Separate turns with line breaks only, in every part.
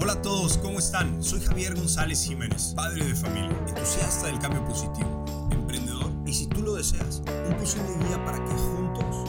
Hola a todos, ¿cómo están? Soy Javier González Jiménez, padre de familia, entusiasta del cambio positivo, emprendedor y si tú lo deseas, un posible guía para que juntos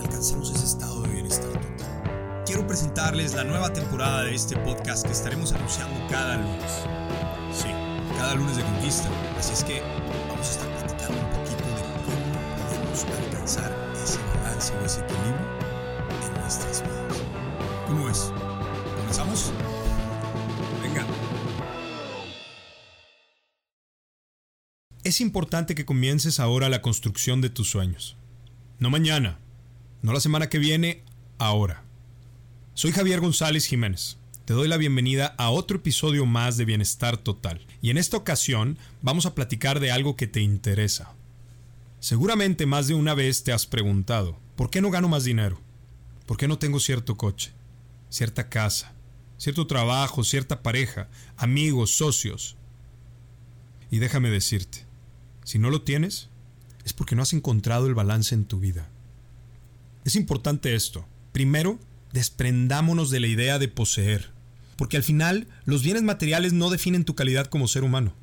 alcancemos ese estado de bienestar total. Quiero presentarles la nueva temporada de este podcast que estaremos anunciando cada lunes. Sí, cada lunes de conquista. Así es que vamos a estar platicando un poquito de cómo podemos alcanzar ese balance o ese equilibrio en nuestras vidas. ¿Cómo es? ¿Comenzamos? Es importante que comiences ahora la construcción de tus sueños. No mañana, no la semana que viene, ahora. Soy Javier González Jiménez. Te doy la bienvenida a otro episodio más de Bienestar Total. Y en esta ocasión vamos a platicar de algo que te interesa. Seguramente más de una vez te has preguntado, ¿por qué no gano más dinero? ¿Por qué no tengo cierto coche, cierta casa, cierto trabajo, cierta pareja, amigos, socios? Y déjame decirte, si no lo tienes, es porque no has encontrado el balance en tu vida. Es importante esto. Primero, desprendámonos de la idea de poseer, porque al final los bienes materiales no definen tu calidad como ser humano.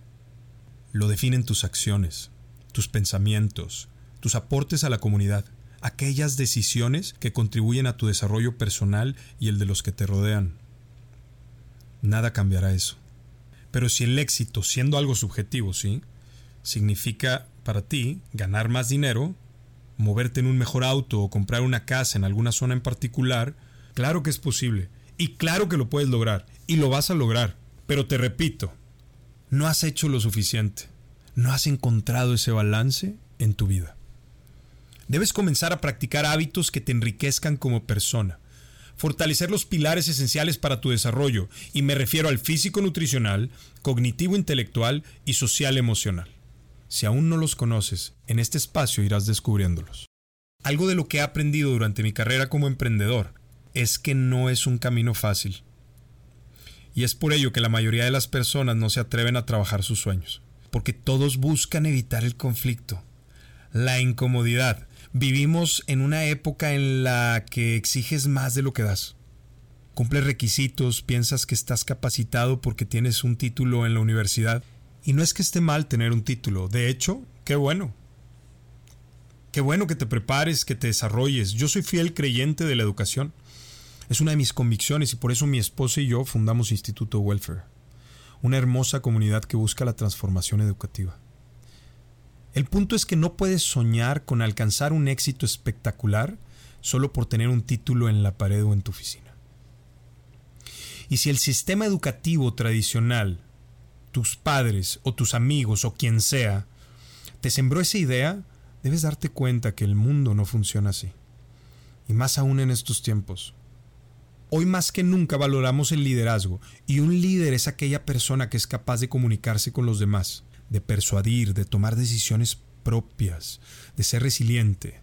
Lo definen tus acciones, tus pensamientos, tus aportes a la comunidad, aquellas decisiones que contribuyen a tu desarrollo personal y el de los que te rodean. Nada cambiará eso. Pero si el éxito, siendo algo subjetivo, ¿sí? Significa para ti ganar más dinero, moverte en un mejor auto o comprar una casa en alguna zona en particular, claro que es posible. Y claro que lo puedes lograr. Y lo vas a lograr. Pero te repito, no has hecho lo suficiente. No has encontrado ese balance en tu vida. Debes comenzar a practicar hábitos que te enriquezcan como persona. Fortalecer los pilares esenciales para tu desarrollo, y me refiero al físico nutricional, cognitivo intelectual y social emocional. Si aún no los conoces, en este espacio irás descubriéndolos. Algo de lo que he aprendido durante mi carrera como emprendedor es que no es un camino fácil. Y es por ello que la mayoría de las personas no se atreven a trabajar sus sueños, porque todos buscan evitar el conflicto, la incomodidad. Vivimos en una época en la que exiges más de lo que das. Cumples requisitos, piensas que estás capacitado porque tienes un título en la universidad. Y no es que esté mal tener un título, de hecho, qué bueno. Qué bueno que te prepares, que te desarrolles. Yo soy fiel creyente de la educación. Es una de mis convicciones y por eso mi esposa y yo fundamos Instituto Welfare, una hermosa comunidad que busca la transformación educativa. El punto es que no puedes soñar con alcanzar un éxito espectacular solo por tener un título en la pared o en tu oficina. Y si el sistema educativo tradicional, tus padres o tus amigos o quien sea, te sembró esa idea, debes darte cuenta que el mundo no funciona así. Y más aún en estos tiempos. Hoy más que nunca valoramos el liderazgo, y un líder es aquella persona que es capaz de comunicarse con los demás, de persuadir, de tomar decisiones propias, de ser resiliente,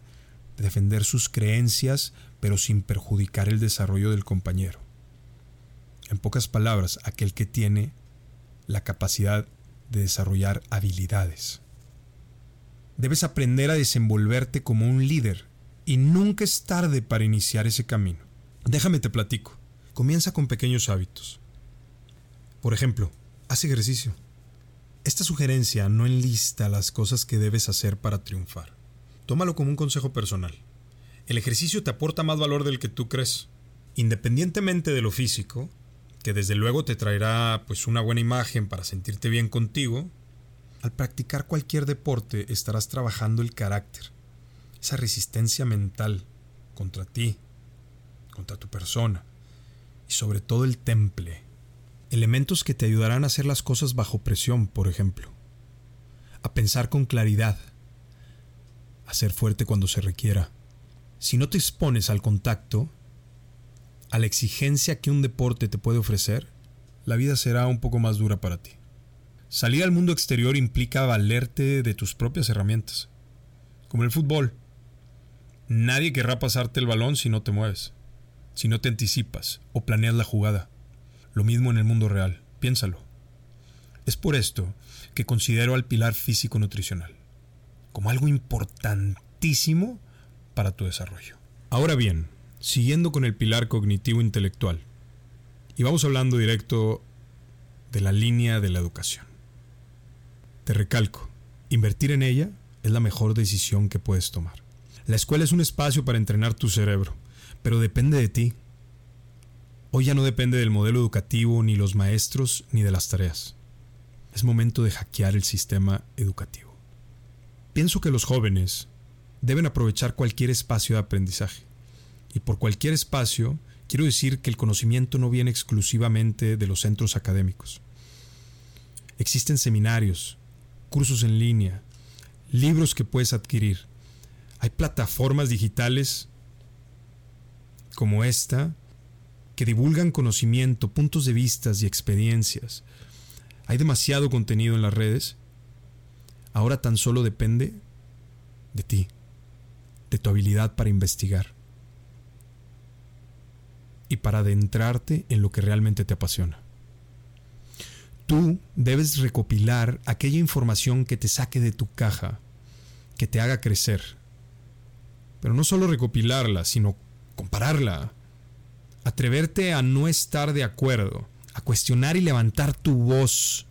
de defender sus creencias, pero sin perjudicar el desarrollo del compañero. En pocas palabras, aquel que tiene la capacidad de desarrollar habilidades. Debes aprender a desenvolverte como un líder y nunca es tarde para iniciar ese camino. Déjame te platico. Comienza con pequeños hábitos. Por ejemplo, haz ejercicio. Esta sugerencia no enlista las cosas que debes hacer para triunfar. Tómalo como un consejo personal. El ejercicio te aporta más valor del que tú crees. Independientemente de lo físico, que desde luego te traerá pues una buena imagen para sentirte bien contigo, al practicar cualquier deporte estarás trabajando el carácter, esa resistencia mental contra ti, contra tu persona y sobre todo el temple, elementos que te ayudarán a hacer las cosas bajo presión, por ejemplo, a pensar con claridad, a ser fuerte cuando se requiera. Si no te expones al contacto, a la exigencia que un deporte te puede ofrecer, la vida será un poco más dura para ti. Salir al mundo exterior implica valerte de tus propias herramientas, como el fútbol. Nadie querrá pasarte el balón si no te mueves, si no te anticipas o planeas la jugada. Lo mismo en el mundo real, piénsalo. Es por esto que considero al pilar físico-nutricional como algo importantísimo para tu desarrollo. Ahora bien, siguiendo con el pilar cognitivo-intelectual, Y vamos hablando directo de la línea de la educación. Te recalco, invertir en ella es la mejor decisión que puedes tomar. La escuela es un espacio para entrenar tu cerebro, pero depende de ti. Hoy ya no depende del modelo educativo, ni los maestros, ni de las tareas. Es momento de hackear el sistema educativo. Pienso que los jóvenes deben aprovechar cualquier espacio de aprendizaje. Y por cualquier espacio, quiero decir que el conocimiento no viene exclusivamente de los centros académicos. Existen seminarios, cursos en línea, libros que puedes adquirir. Hay plataformas digitales como esta que divulgan conocimiento, puntos de vista y experiencias. Hay demasiado contenido en las redes. Ahora tan solo depende de ti, de tu habilidad para investigar y para adentrarte en lo que realmente te apasiona. Tú debes recopilar aquella información que te saque de tu caja, que te haga crecer. Pero no solo recopilarla, sino compararla. Atreverte a no estar de acuerdo, a cuestionar y levantar tu voz.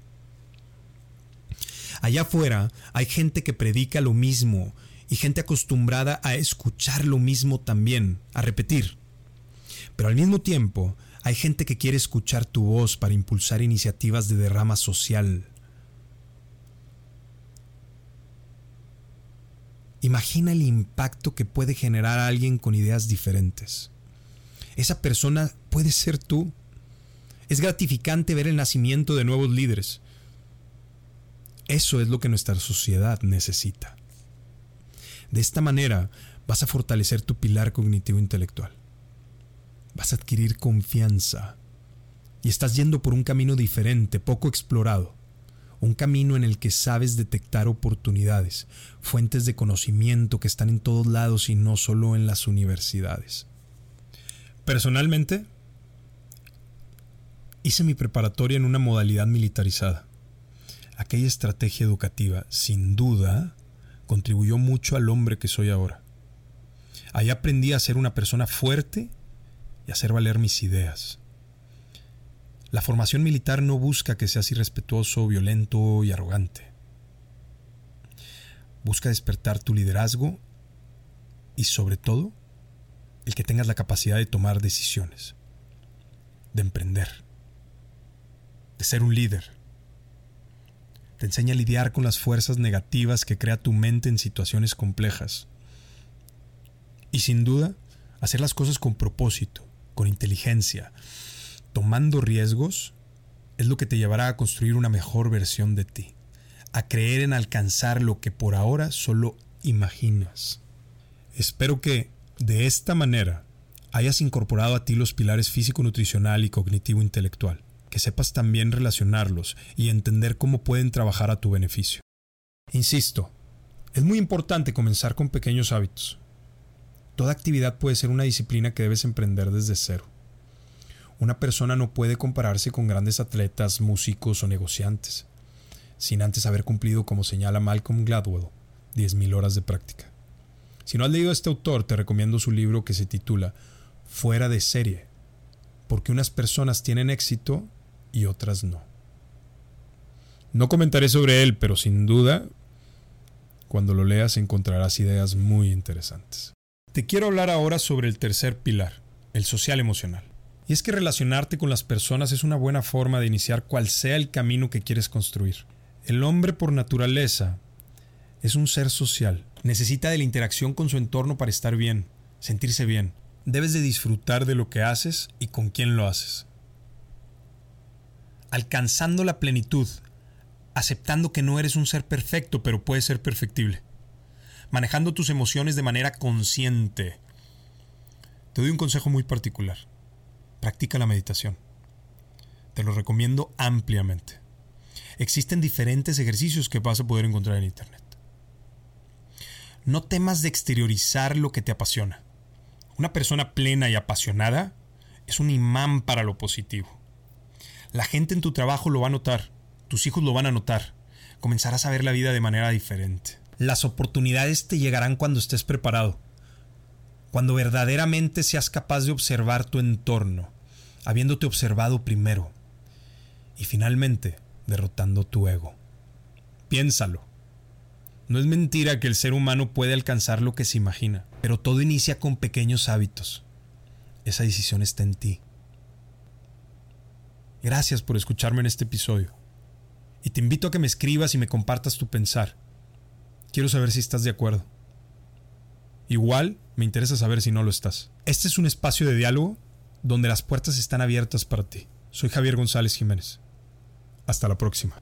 Allá afuera hay gente que predica lo mismo y gente acostumbrada a escuchar lo mismo también, a repetir. Pero al mismo tiempo hay gente que quiere escuchar tu voz para impulsar iniciativas de derrama social. Imagina el impacto que puede generar alguien con ideas diferentes. Esa persona puede ser tú. Es gratificante ver el nacimiento de nuevos líderes. Eso es lo que nuestra sociedad necesita. De esta manera vas a fortalecer tu pilar cognitivo intelectual vas a adquirir confianza y estás yendo por un camino diferente, poco explorado, un camino en el que sabes detectar oportunidades, fuentes de conocimiento que están en todos lados y no solo en las universidades. Personalmente, hice mi preparatoria en una modalidad militarizada. Aquella estrategia educativa, sin duda, contribuyó mucho al hombre que soy ahora. Ahí aprendí a ser una persona fuerte y hacer valer mis ideas. La formación militar no busca que seas irrespetuoso, violento y arrogante. Busca despertar tu liderazgo y sobre todo el que tengas la capacidad de tomar decisiones, de emprender, de ser un líder. Te enseña a lidiar con las fuerzas negativas que crea tu mente en situaciones complejas. Y sin duda, hacer las cosas con propósito, con inteligencia, tomando riesgos, es lo que te llevará a construir una mejor versión de ti, a creer en alcanzar lo que por ahora solo imaginas. Espero que, de esta manera, hayas incorporado a ti los pilares físico-nutricional y cognitivo-intelectual, que sepas también relacionarlos y entender cómo pueden trabajar a tu beneficio. Insisto, es muy importante comenzar con pequeños hábitos, Toda actividad puede ser una disciplina que debes emprender desde cero. Una persona no puede compararse con grandes atletas, músicos o negociantes, sin antes haber cumplido, como señala Malcolm Gladwell, 10.000 horas de práctica. Si no has leído a este autor, te recomiendo su libro que se titula Fuera de serie, porque unas personas tienen éxito y otras no. No comentaré sobre él, pero sin duda, cuando lo leas encontrarás ideas muy interesantes. Te quiero hablar ahora sobre el tercer pilar, el social emocional. Y es que relacionarte con las personas es una buena forma de iniciar cual sea el camino que quieres construir. El hombre por naturaleza es un ser social. Necesita de la interacción con su entorno para estar bien, sentirse bien. Debes de disfrutar de lo que haces y con quién lo haces. Alcanzando la plenitud, aceptando que no eres un ser perfecto, pero puedes ser perfectible manejando tus emociones de manera consciente. Te doy un consejo muy particular. Practica la meditación. Te lo recomiendo ampliamente. Existen diferentes ejercicios que vas a poder encontrar en Internet. No temas de exteriorizar lo que te apasiona. Una persona plena y apasionada es un imán para lo positivo. La gente en tu trabajo lo va a notar, tus hijos lo van a notar, comenzarás a ver la vida de manera diferente. Las oportunidades te llegarán cuando estés preparado, cuando verdaderamente seas capaz de observar tu entorno, habiéndote observado primero y finalmente derrotando tu ego. Piénsalo. No es mentira que el ser humano puede alcanzar lo que se imagina, pero todo inicia con pequeños hábitos. Esa decisión está en ti. Gracias por escucharme en este episodio. Y te invito a que me escribas y me compartas tu pensar. Quiero saber si estás de acuerdo. Igual me interesa saber si no lo estás. Este es un espacio de diálogo donde las puertas están abiertas para ti. Soy Javier González Jiménez. Hasta la próxima.